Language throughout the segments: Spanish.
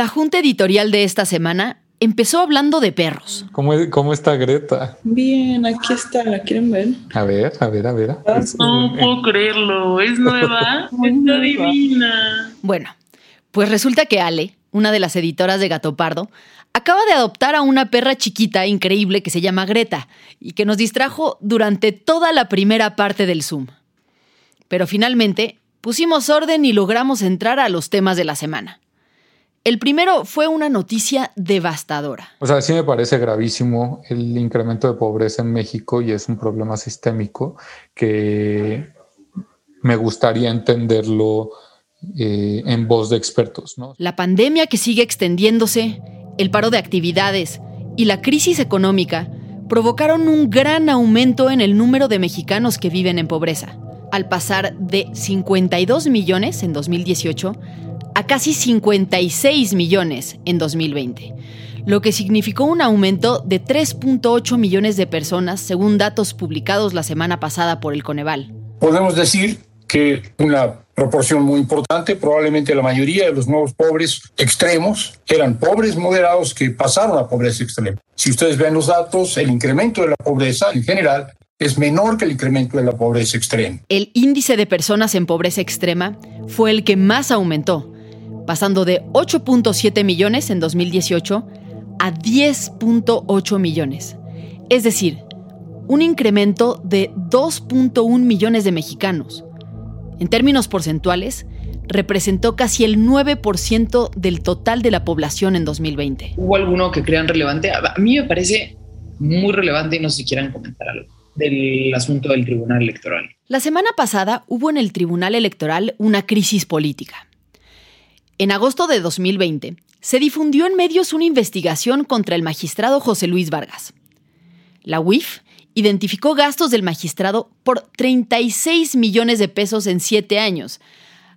La junta editorial de esta semana empezó hablando de perros. ¿Cómo, cómo está Greta? Bien, aquí está, ¿la quieren ver? A ver, a ver, a ver. No puedo creerlo, es nueva, está divina. Bueno, pues resulta que Ale, una de las editoras de Gato Pardo, acaba de adoptar a una perra chiquita increíble que se llama Greta y que nos distrajo durante toda la primera parte del Zoom. Pero finalmente pusimos orden y logramos entrar a los temas de la semana. El primero fue una noticia devastadora. O sea, sí me parece gravísimo el incremento de pobreza en México y es un problema sistémico que me gustaría entenderlo eh, en voz de expertos. ¿no? La pandemia que sigue extendiéndose, el paro de actividades y la crisis económica provocaron un gran aumento en el número de mexicanos que viven en pobreza, al pasar de 52 millones en 2018 a casi 56 millones en 2020, lo que significó un aumento de 3.8 millones de personas según datos publicados la semana pasada por el Coneval. Podemos decir que una proporción muy importante, probablemente la mayoría de los nuevos pobres extremos eran pobres moderados que pasaron a pobreza extrema. Si ustedes ven los datos, el incremento de la pobreza en general es menor que el incremento de la pobreza extrema. El índice de personas en pobreza extrema fue el que más aumentó, pasando de 8.7 millones en 2018 a 10.8 millones. Es decir, un incremento de 2.1 millones de mexicanos. En términos porcentuales, representó casi el 9% del total de la población en 2020. ¿Hubo alguno que crean relevante? A mí me parece muy relevante y no sé si quieran comentar algo del asunto del Tribunal Electoral. La semana pasada hubo en el Tribunal Electoral una crisis política. En agosto de 2020, se difundió en medios una investigación contra el magistrado José Luis Vargas. La UIF identificó gastos del magistrado por 36 millones de pesos en siete años,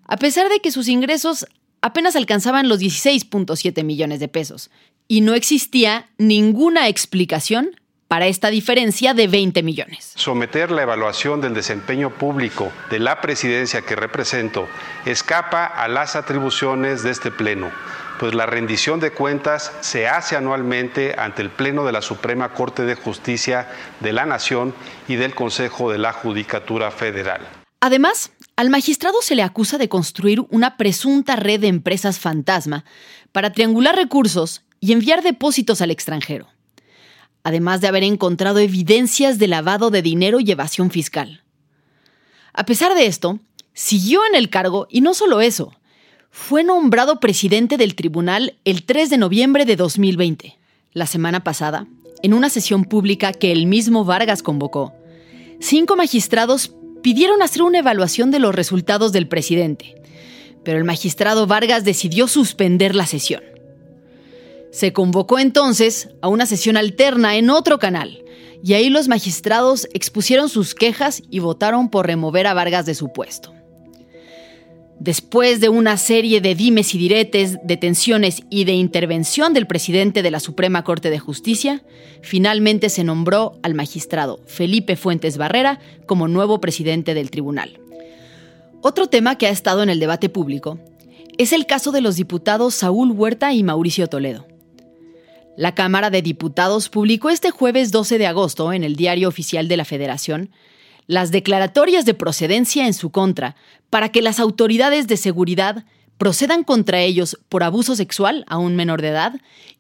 a pesar de que sus ingresos apenas alcanzaban los 16.7 millones de pesos, y no existía ninguna explicación para esta diferencia de 20 millones. Someter la evaluación del desempeño público de la presidencia que represento escapa a las atribuciones de este Pleno, pues la rendición de cuentas se hace anualmente ante el Pleno de la Suprema Corte de Justicia de la Nación y del Consejo de la Judicatura Federal. Además, al magistrado se le acusa de construir una presunta red de empresas fantasma para triangular recursos y enviar depósitos al extranjero además de haber encontrado evidencias de lavado de dinero y evasión fiscal. A pesar de esto, siguió en el cargo y no solo eso, fue nombrado presidente del tribunal el 3 de noviembre de 2020. La semana pasada, en una sesión pública que el mismo Vargas convocó, cinco magistrados pidieron hacer una evaluación de los resultados del presidente, pero el magistrado Vargas decidió suspender la sesión. Se convocó entonces a una sesión alterna en otro canal, y ahí los magistrados expusieron sus quejas y votaron por remover a Vargas de su puesto. Después de una serie de dimes y diretes, detenciones y de intervención del presidente de la Suprema Corte de Justicia, finalmente se nombró al magistrado Felipe Fuentes Barrera como nuevo presidente del tribunal. Otro tema que ha estado en el debate público es el caso de los diputados Saúl Huerta y Mauricio Toledo. La Cámara de Diputados publicó este jueves 12 de agosto en el Diario Oficial de la Federación las declaratorias de procedencia en su contra para que las autoridades de seguridad procedan contra ellos por abuso sexual a un menor de edad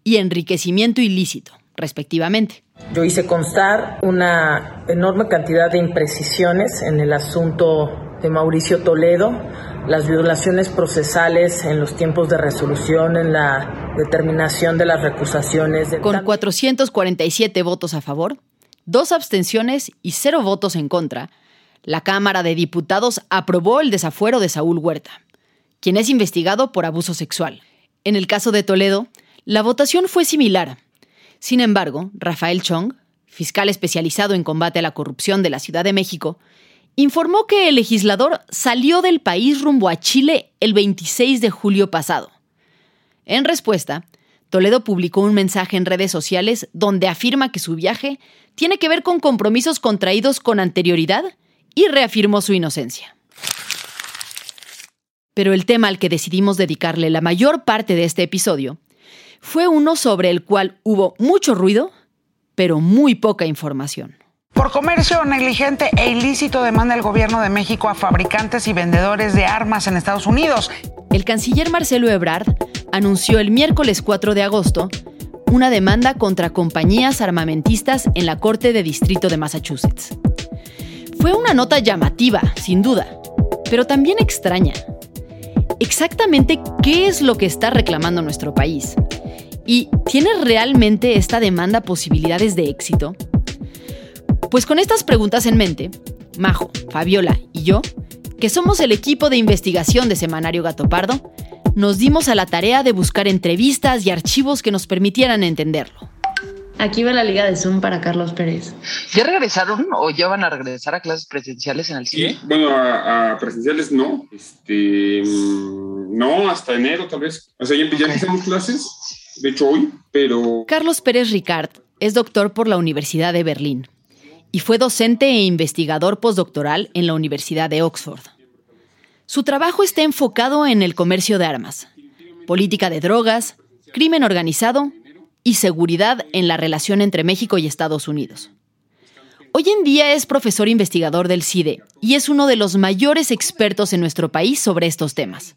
y enriquecimiento ilícito, respectivamente. Yo hice constar una enorme cantidad de imprecisiones en el asunto de Mauricio Toledo, las violaciones procesales en los tiempos de resolución, en la determinación de las recusaciones. De Con 447 votos a favor, dos abstenciones y cero votos en contra, la Cámara de Diputados aprobó el desafuero de Saúl Huerta, quien es investigado por abuso sexual. En el caso de Toledo, la votación fue similar. Sin embargo, Rafael Chong, fiscal especializado en combate a la corrupción de la Ciudad de México, informó que el legislador salió del país rumbo a Chile el 26 de julio pasado. En respuesta, Toledo publicó un mensaje en redes sociales donde afirma que su viaje tiene que ver con compromisos contraídos con anterioridad y reafirmó su inocencia. Pero el tema al que decidimos dedicarle la mayor parte de este episodio fue uno sobre el cual hubo mucho ruido, pero muy poca información. Por comercio negligente e ilícito demanda el gobierno de México a fabricantes y vendedores de armas en Estados Unidos. El canciller Marcelo Ebrard anunció el miércoles 4 de agosto una demanda contra compañías armamentistas en la Corte de Distrito de Massachusetts. Fue una nota llamativa, sin duda, pero también extraña. Exactamente qué es lo que está reclamando nuestro país. ¿Y tiene realmente esta demanda posibilidades de éxito? Pues con estas preguntas en mente, Majo, Fabiola y yo, que somos el equipo de investigación de Semanario Gato Pardo, nos dimos a la tarea de buscar entrevistas y archivos que nos permitieran entenderlo. Aquí va la liga de Zoom para Carlos Pérez. ¿Ya regresaron o ya van a regresar a clases presenciales en el cine? Sí, bueno, a, presenciales no. Este, mm, no, hasta enero tal vez. O sea, ya, ya empezamos clases, de hecho hoy, pero... Carlos Pérez Ricard es doctor por la Universidad de Berlín y fue docente e investigador postdoctoral en la Universidad de Oxford. Su trabajo está enfocado en el comercio de armas, política de drogas, crimen organizado y seguridad en la relación entre México y Estados Unidos. Hoy en día es profesor investigador del CIDE y es uno de los mayores expertos en nuestro país sobre estos temas.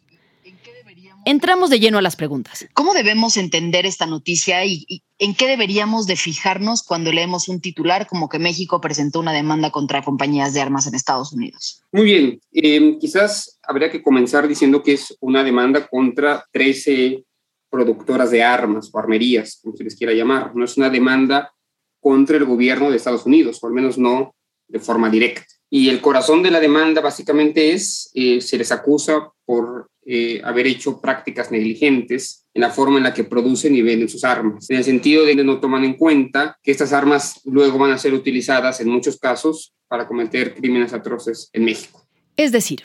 Entramos de lleno a las preguntas. ¿Cómo debemos entender esta noticia y, en qué deberíamos de fijarnos cuando leemos un titular como que México presentó una demanda contra compañías de armas en Estados Unidos? Muy bien, eh, quizás habría que comenzar diciendo que es una demanda contra 13 productoras de armas o armerías, como se les quiera llamar. No es una demanda contra el gobierno de Estados Unidos, o al menos no de forma directa. Y el corazón de la demanda básicamente es, eh, se les acusa por eh, haber hecho prácticas negligentes en la forma en la que producen y venden sus armas, en el sentido de que no toman en cuenta que estas armas luego van a ser utilizadas en muchos casos para cometer crímenes atroces en México. Es decir,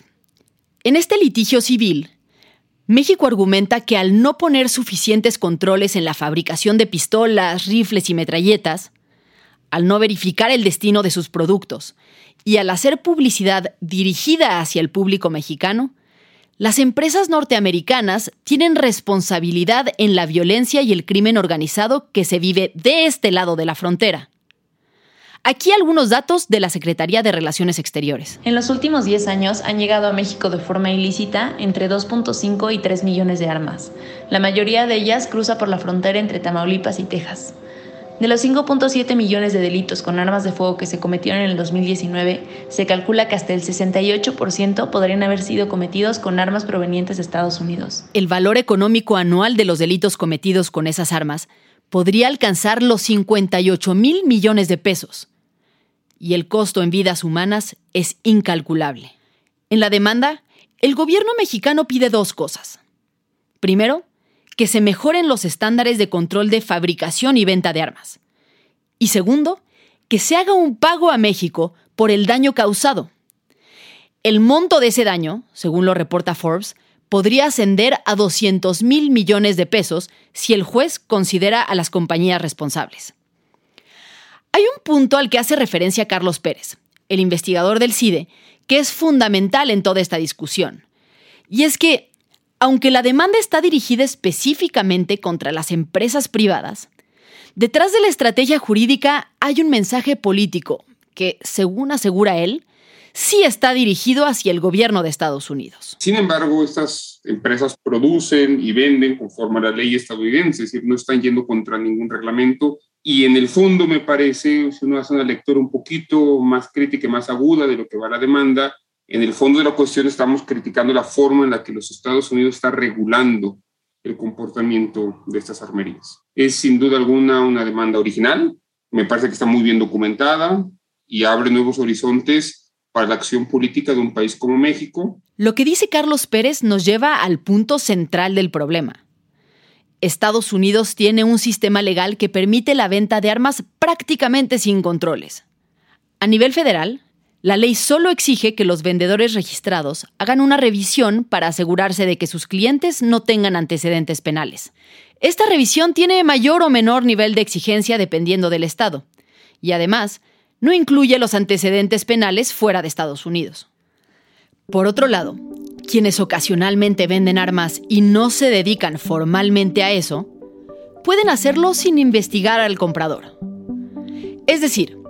en este litigio civil, México argumenta que al no poner suficientes controles en la fabricación de pistolas, rifles y metralletas, al no verificar el destino de sus productos y al hacer publicidad dirigida hacia el público mexicano, las empresas norteamericanas tienen responsabilidad en la violencia y el crimen organizado que se vive de este lado de la frontera. Aquí algunos datos de la Secretaría de Relaciones Exteriores. En los últimos 10 años han llegado a México de forma ilícita entre 2.5 y 3 millones de armas. La mayoría de ellas cruza por la frontera entre Tamaulipas y Texas. De los 5.7 millones de delitos con armas de fuego que se cometieron en el 2019, se calcula que hasta el 68% podrían haber sido cometidos con armas provenientes de Estados Unidos. El valor económico anual de los delitos cometidos con esas armas podría alcanzar los 58 mil millones de pesos. Y el costo en vidas humanas es incalculable. En la demanda, el gobierno mexicano pide dos cosas. Primero, que se mejoren los estándares de control de fabricación y venta de armas. Y segundo, que se haga un pago a México por el daño causado. El monto de ese daño, según lo reporta Forbes, podría ascender a 200 mil millones de pesos si el juez considera a las compañías responsables. Hay un punto al que hace referencia Carlos Pérez, el investigador del CIDE, que es fundamental en toda esta discusión. Y es que aunque la demanda está dirigida específicamente contra las empresas privadas, Detrás de la estrategia jurídica hay un mensaje político que, según asegura él, sí está dirigido hacia el gobierno de Estados Unidos. Sin embargo, estas empresas producen y venden conforme a la ley estadounidense, es decir, no están yendo contra ningún reglamento. Y en el fondo me parece, si uno hace una lectura un poquito más crítica más aguda de lo que va la demanda, en el fondo de la cuestión estamos criticando la forma en la que los Estados Unidos están regulando el comportamiento de estas armerías. Es sin duda alguna una demanda original, me parece que está muy bien documentada y abre nuevos horizontes para la acción política de un país como México. Lo que dice Carlos Pérez nos lleva al punto central del problema. Estados Unidos tiene un sistema legal que permite la venta de armas prácticamente sin controles. A nivel federal, la ley solo exige que los vendedores registrados hagan una revisión para asegurarse de que sus clientes no tengan antecedentes penales. Esta revisión tiene mayor o menor nivel de exigencia dependiendo del estado, y además no incluye los antecedentes penales fuera de Estados Unidos. Por otro lado, quienes ocasionalmente venden armas y no se dedican formalmente a eso, pueden hacerlo sin investigar al comprador. Es decir,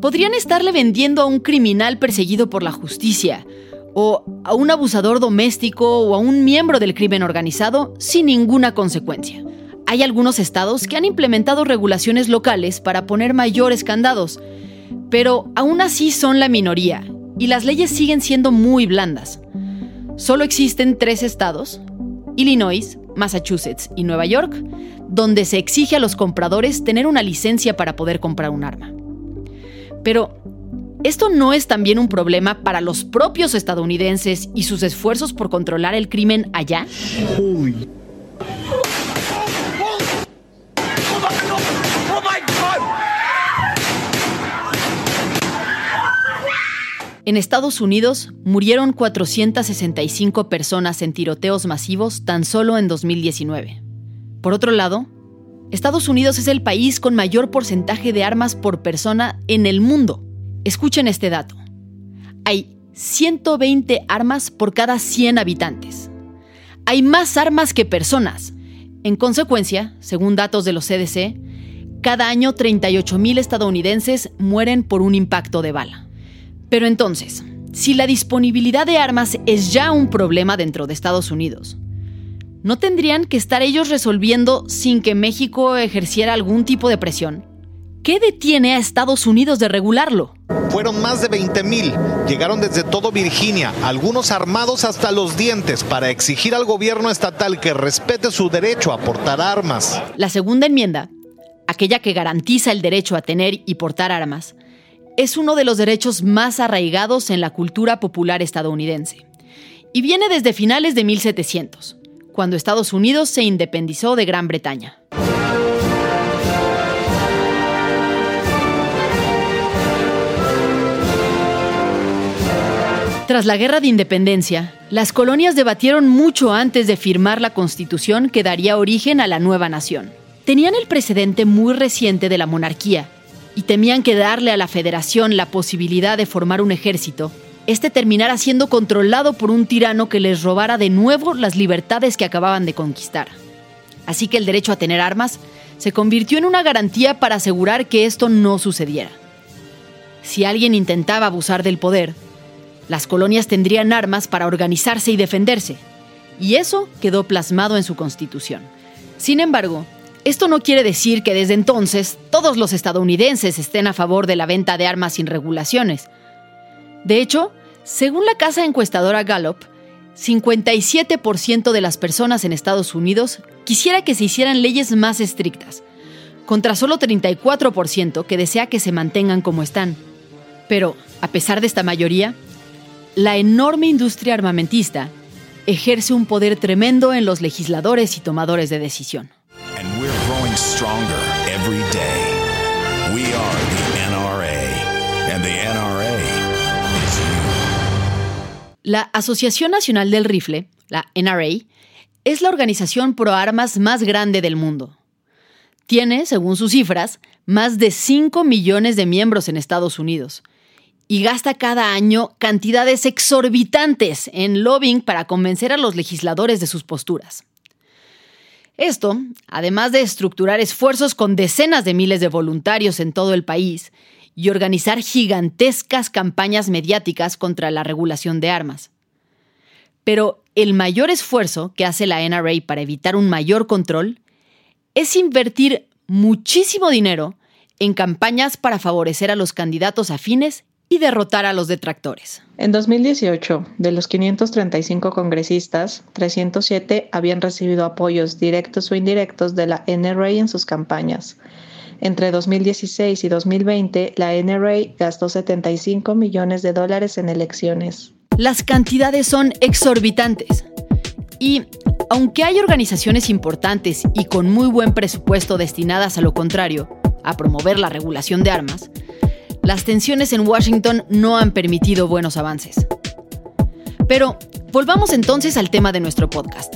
podrían estarle vendiendo a un criminal perseguido por la justicia, o a un abusador doméstico o a un miembro del crimen organizado sin ninguna consecuencia. Hay algunos estados que han implementado regulaciones locales para poner mayores candados, pero aún así son la minoría y las leyes siguen siendo muy blandas. Solo existen tres estados, Illinois, Massachusetts y Nueva York, donde se exige a los compradores tener una licencia para poder comprar un arma. Pero, ¿esto no es también un problema para los propios estadounidenses y sus esfuerzos por controlar el crimen allá? En Estados Unidos murieron 465 personas en tiroteos masivos tan solo en 2019. Por otro lado, Estados Unidos es el país con mayor porcentaje de armas por persona en el mundo. Escuchen este dato. Hay 120 armas por cada 100 habitantes. Hay más armas que personas. En consecuencia, según datos de los CDC, cada año 38.000 estadounidenses mueren por un impacto de bala. Pero entonces, si la disponibilidad de armas es ya un problema dentro de Estados Unidos, ¿no tendrían que estar ellos resolviendo sin que México ejerciera algún tipo de presión? ¿Qué detiene a Estados Unidos de regularlo? Fueron más de 20 mil. Llegaron desde todo Virginia, algunos armados hasta los dientes, para exigir al gobierno estatal que respete su derecho a portar armas. La segunda enmienda, aquella que garantiza el derecho a tener y portar armas, es uno de los derechos más arraigados en la cultura popular estadounidense. Y viene desde finales de 1700 cuando Estados Unidos se independizó de Gran Bretaña. Tras la Guerra de Independencia, las colonias debatieron mucho antes de firmar la constitución que daría origen a la nueva nación. Tenían el precedente muy reciente de la monarquía y temían que darle a la federación la posibilidad de formar un ejército este terminara siendo controlado por un tirano que les robara de nuevo las libertades que acababan de conquistar. Así que el derecho a tener armas se convirtió en una garantía para asegurar que esto no sucediera. Si alguien intentaba abusar del poder, las colonias tendrían armas para organizarse y defenderse, y eso quedó plasmado en su constitución. Sin embargo, esto no quiere decir que desde entonces todos los estadounidenses estén a favor de la venta de armas sin regulaciones, de hecho, según la casa encuestadora Gallup, 57% de las personas en Estados Unidos quisiera que se hicieran leyes más estrictas, contra solo 34% que desea que se mantengan como están. Pero, a pesar de esta mayoría, la enorme industria armamentista ejerce un poder tremendo en los legisladores y tomadores de decisión. La Asociación Nacional del Rifle, la NRA, es la organización pro armas más grande del mundo. Tiene, según sus cifras, más de 5 millones de miembros en Estados Unidos y gasta cada año cantidades exorbitantes en lobbying para convencer a los legisladores de sus posturas. Esto, además de estructurar esfuerzos con decenas de miles de voluntarios en todo el país y organizar gigantescas campañas mediáticas contra la regulación de armas. Pero el mayor esfuerzo que hace la NRA para evitar un mayor control es invertir muchísimo dinero en campañas para favorecer a los candidatos afines y derrotar a los detractores. En 2018, de los 535 congresistas, 307 habían recibido apoyos directos o indirectos de la NRA en sus campañas. Entre 2016 y 2020, la NRA gastó 75 millones de dólares en elecciones. Las cantidades son exorbitantes. Y aunque hay organizaciones importantes y con muy buen presupuesto destinadas a lo contrario, a promover la regulación de armas, las tensiones en Washington no han permitido buenos avances. Pero volvamos entonces al tema de nuestro podcast.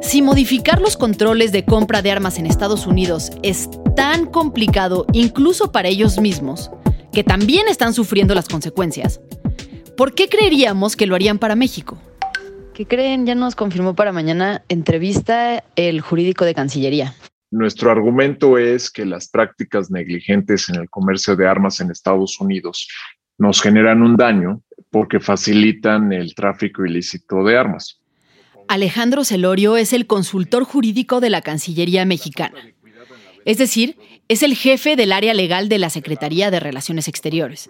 Si modificar los controles de compra de armas en Estados Unidos es tan complicado incluso para ellos mismos, que también están sufriendo las consecuencias, ¿por qué creeríamos que lo harían para México? ¿Qué creen? Ya nos confirmó para mañana entrevista el jurídico de Cancillería. Nuestro argumento es que las prácticas negligentes en el comercio de armas en Estados Unidos nos generan un daño porque facilitan el tráfico ilícito de armas. Alejandro Celorio es el consultor jurídico de la Cancillería mexicana. Es decir, es el jefe del área legal de la Secretaría de Relaciones Exteriores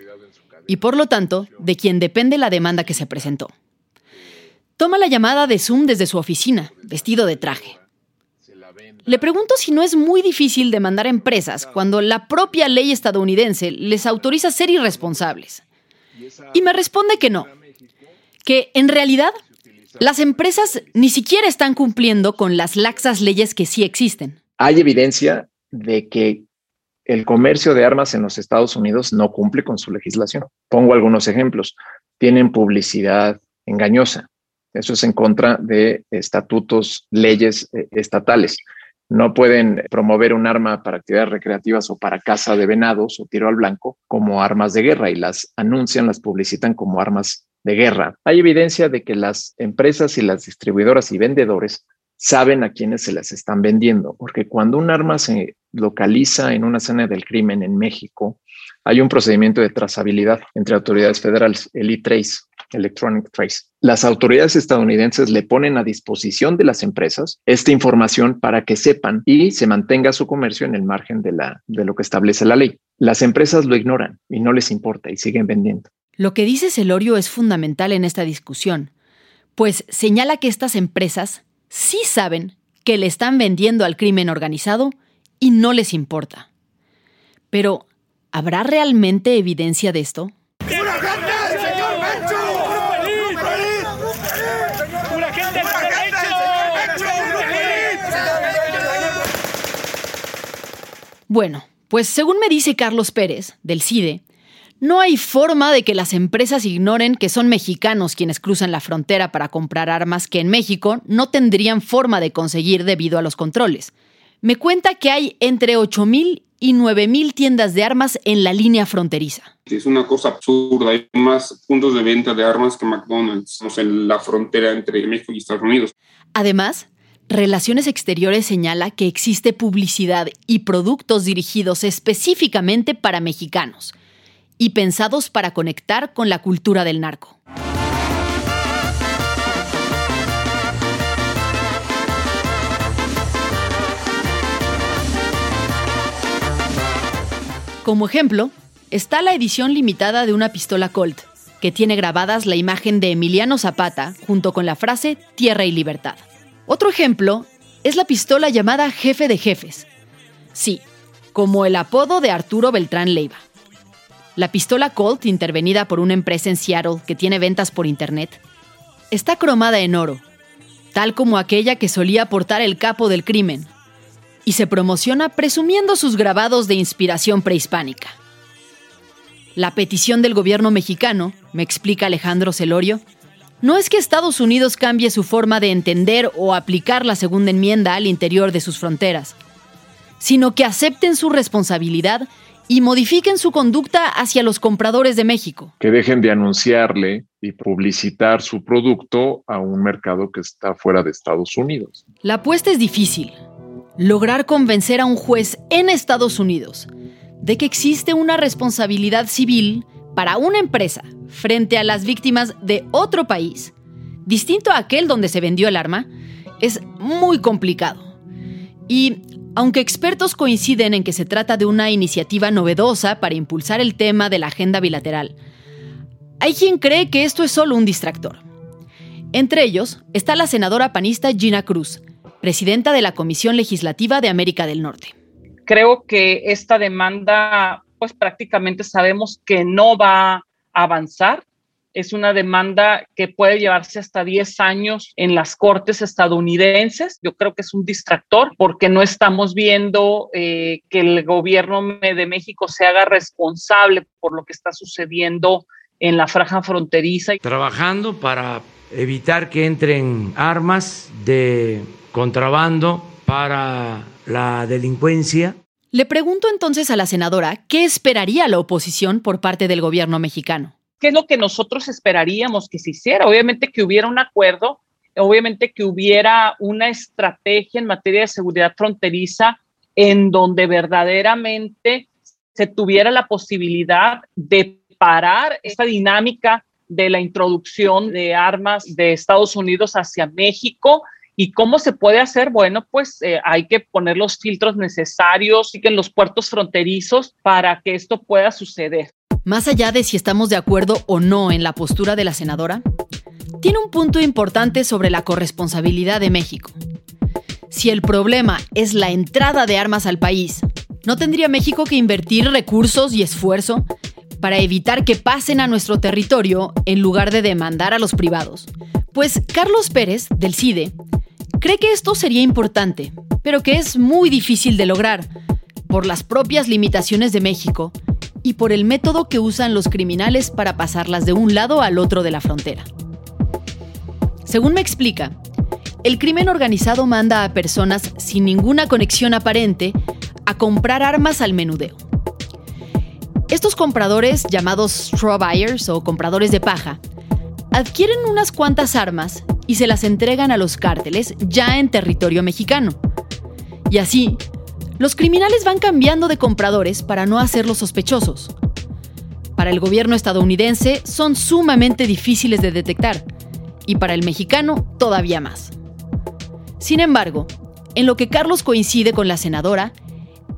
y por lo tanto de quien depende la demanda que se presentó. Toma la llamada de Zoom desde su oficina, vestido de traje. Le pregunto si no es muy difícil demandar a empresas cuando la propia ley estadounidense les autoriza ser irresponsables. Y me responde que no, que en realidad las empresas ni siquiera están cumpliendo con las laxas leyes que sí existen. Hay evidencia de que el comercio de armas en los Estados Unidos no cumple con su legislación. Pongo algunos ejemplos. Tienen publicidad engañosa. Eso es en contra de estatutos, leyes eh, estatales no pueden promover un arma para actividades recreativas o para caza de venados o tiro al blanco como armas de guerra y las anuncian, las publicitan como armas de guerra. Hay evidencia de que las empresas y las distribuidoras y vendedores saben a quiénes se las están vendiendo, porque cuando un arma se localiza en una escena del crimen en México, hay un procedimiento de trazabilidad entre autoridades federales, el E-Trace, Electronic Trace. Las autoridades estadounidenses le ponen a disposición de las empresas esta información para que sepan y se mantenga su comercio en el margen de, la, de lo que establece la ley. Las empresas lo ignoran y no les importa y siguen vendiendo. Lo que dice Celorio es fundamental en esta discusión, pues señala que estas empresas sí saben que le están vendiendo al crimen organizado y no les importa. Pero, ¿habrá realmente evidencia de esto? Bueno, pues según me dice Carlos Pérez, del CIDE, no hay forma de que las empresas ignoren que son mexicanos quienes cruzan la frontera para comprar armas que en México no tendrían forma de conseguir debido a los controles. Me cuenta que hay entre 8.000 y 9.000 tiendas de armas en la línea fronteriza. Es una cosa absurda. Hay más puntos de venta de armas que McDonald's en la frontera entre México y Estados Unidos. Además, Relaciones Exteriores señala que existe publicidad y productos dirigidos específicamente para mexicanos y pensados para conectar con la cultura del narco. Como ejemplo, está la edición limitada de una pistola Colt, que tiene grabadas la imagen de Emiliano Zapata junto con la frase Tierra y Libertad. Otro ejemplo es la pistola llamada Jefe de Jefes. Sí, como el apodo de Arturo Beltrán Leiva. La pistola Colt, intervenida por una empresa en Seattle que tiene ventas por internet, está cromada en oro, tal como aquella que solía portar el capo del crimen, y se promociona presumiendo sus grabados de inspiración prehispánica. La petición del gobierno mexicano, me explica Alejandro Celorio, no es que Estados Unidos cambie su forma de entender o aplicar la segunda enmienda al interior de sus fronteras, sino que acepten su responsabilidad y modifiquen su conducta hacia los compradores de México. Que dejen de anunciarle y publicitar su producto a un mercado que está fuera de Estados Unidos. La apuesta es difícil. Lograr convencer a un juez en Estados Unidos de que existe una responsabilidad civil para una empresa frente a las víctimas de otro país, distinto a aquel donde se vendió el arma, es muy complicado. Y aunque expertos coinciden en que se trata de una iniciativa novedosa para impulsar el tema de la agenda bilateral, hay quien cree que esto es solo un distractor. Entre ellos está la senadora panista Gina Cruz, presidenta de la Comisión Legislativa de América del Norte. Creo que esta demanda, pues prácticamente sabemos que no va a avanzar es una demanda que puede llevarse hasta 10 años en las cortes estadounidenses. Yo creo que es un distractor porque no estamos viendo eh, que el gobierno de México se haga responsable por lo que está sucediendo en la franja fronteriza. Trabajando para evitar que entren armas de contrabando para la delincuencia. Le pregunto entonces a la senadora qué esperaría la oposición por parte del gobierno mexicano. ¿Qué es lo que nosotros esperaríamos que se hiciera? Obviamente que hubiera un acuerdo, obviamente que hubiera una estrategia en materia de seguridad fronteriza en donde verdaderamente se tuviera la posibilidad de parar esta dinámica de la introducción de armas de Estados Unidos hacia México. ¿Y cómo se puede hacer? Bueno, pues eh, hay que poner los filtros necesarios y que en los puertos fronterizos para que esto pueda suceder. Más allá de si estamos de acuerdo o no en la postura de la senadora, tiene un punto importante sobre la corresponsabilidad de México. Si el problema es la entrada de armas al país, ¿no tendría México que invertir recursos y esfuerzo para evitar que pasen a nuestro territorio en lugar de demandar a los privados? Pues Carlos Pérez, del CIDE, cree que esto sería importante, pero que es muy difícil de lograr por las propias limitaciones de México y por el método que usan los criminales para pasarlas de un lado al otro de la frontera. Según me explica, el crimen organizado manda a personas sin ninguna conexión aparente a comprar armas al menudeo. Estos compradores, llamados straw buyers o compradores de paja, adquieren unas cuantas armas y se las entregan a los cárteles ya en territorio mexicano. Y así, los criminales van cambiando de compradores para no hacerlos sospechosos. Para el gobierno estadounidense son sumamente difíciles de detectar y para el mexicano todavía más. Sin embargo, en lo que Carlos coincide con la senadora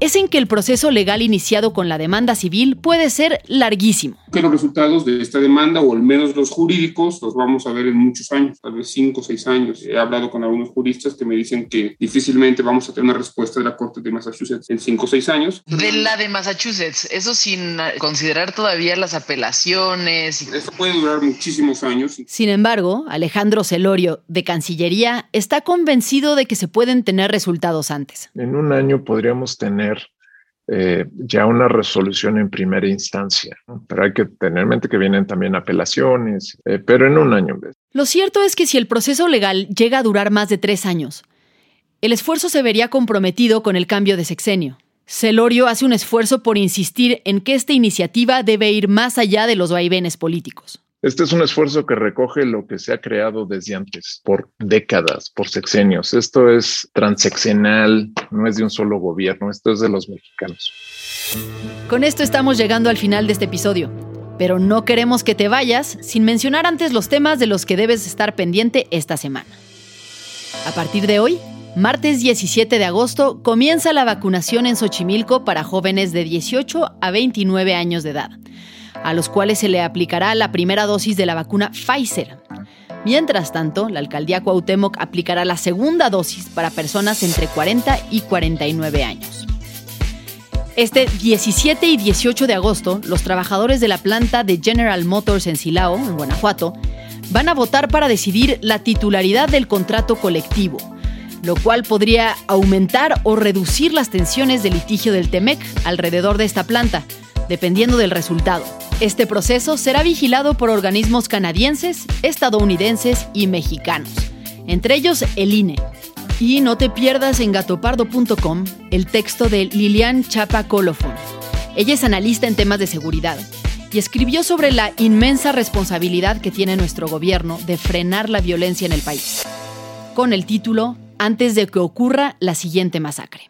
es en que el proceso legal iniciado con la demanda civil puede ser larguísimo. Que los resultados de esta demanda, o al menos los jurídicos, los vamos a ver en muchos años, tal vez cinco o seis años. He hablado con algunos juristas que me dicen que difícilmente vamos a tener una respuesta de la Corte de Massachusetts en cinco o seis años. De la de Massachusetts, eso sin considerar todavía las apelaciones. Esto puede durar muchísimos años. Sin embargo, Alejandro Celorio, de Cancillería, está convencido de que se pueden tener resultados antes. En un año podríamos tener eh, ya una resolución en primera instancia. Pero hay que tener en mente que vienen también apelaciones, eh, pero en un año. Lo cierto es que si el proceso legal llega a durar más de tres años, el esfuerzo se vería comprometido con el cambio de sexenio. Celorio hace un esfuerzo por insistir en que esta iniciativa debe ir más allá de los vaivenes políticos. Este es un esfuerzo que recoge lo que se ha creado desde antes, por décadas, por sexenios. Esto es transeccional, no es de un solo gobierno, esto es de los mexicanos. Con esto estamos llegando al final de este episodio, pero no queremos que te vayas sin mencionar antes los temas de los que debes estar pendiente esta semana. A partir de hoy, martes 17 de agosto, comienza la vacunación en Xochimilco para jóvenes de 18 a 29 años de edad a los cuales se le aplicará la primera dosis de la vacuna Pfizer. Mientras tanto, la alcaldía Cuauhtémoc aplicará la segunda dosis para personas entre 40 y 49 años. Este 17 y 18 de agosto, los trabajadores de la planta de General Motors en Silao, en Guanajuato, van a votar para decidir la titularidad del contrato colectivo, lo cual podría aumentar o reducir las tensiones de litigio del TEMEC alrededor de esta planta, dependiendo del resultado. Este proceso será vigilado por organismos canadienses, estadounidenses y mexicanos, entre ellos el INE. Y no te pierdas en gatopardo.com el texto de Lilian Chapa Colofón, Ella es analista en temas de seguridad y escribió sobre la inmensa responsabilidad que tiene nuestro gobierno de frenar la violencia en el país, con el título Antes de que ocurra la siguiente masacre.